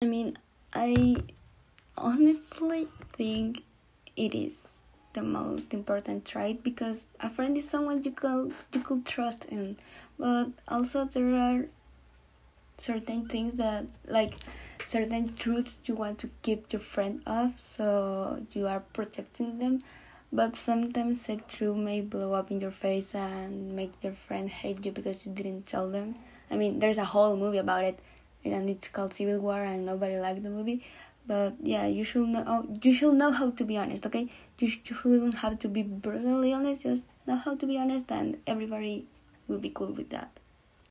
I mean, I honestly think it is the most important trait because a friend is someone you could you could trust in, but also there are certain things that like certain truths you want to keep your friend off so you are protecting them. But sometimes a truth may blow up in your face and make your friend hate you because you didn't tell them. I mean there's a whole movie about it and it's called civil war and nobody liked the movie. But yeah you should know oh, you should know how to be honest okay? You, you shouldn't have to be brutally honest just know how to be honest and everybody will be cool with that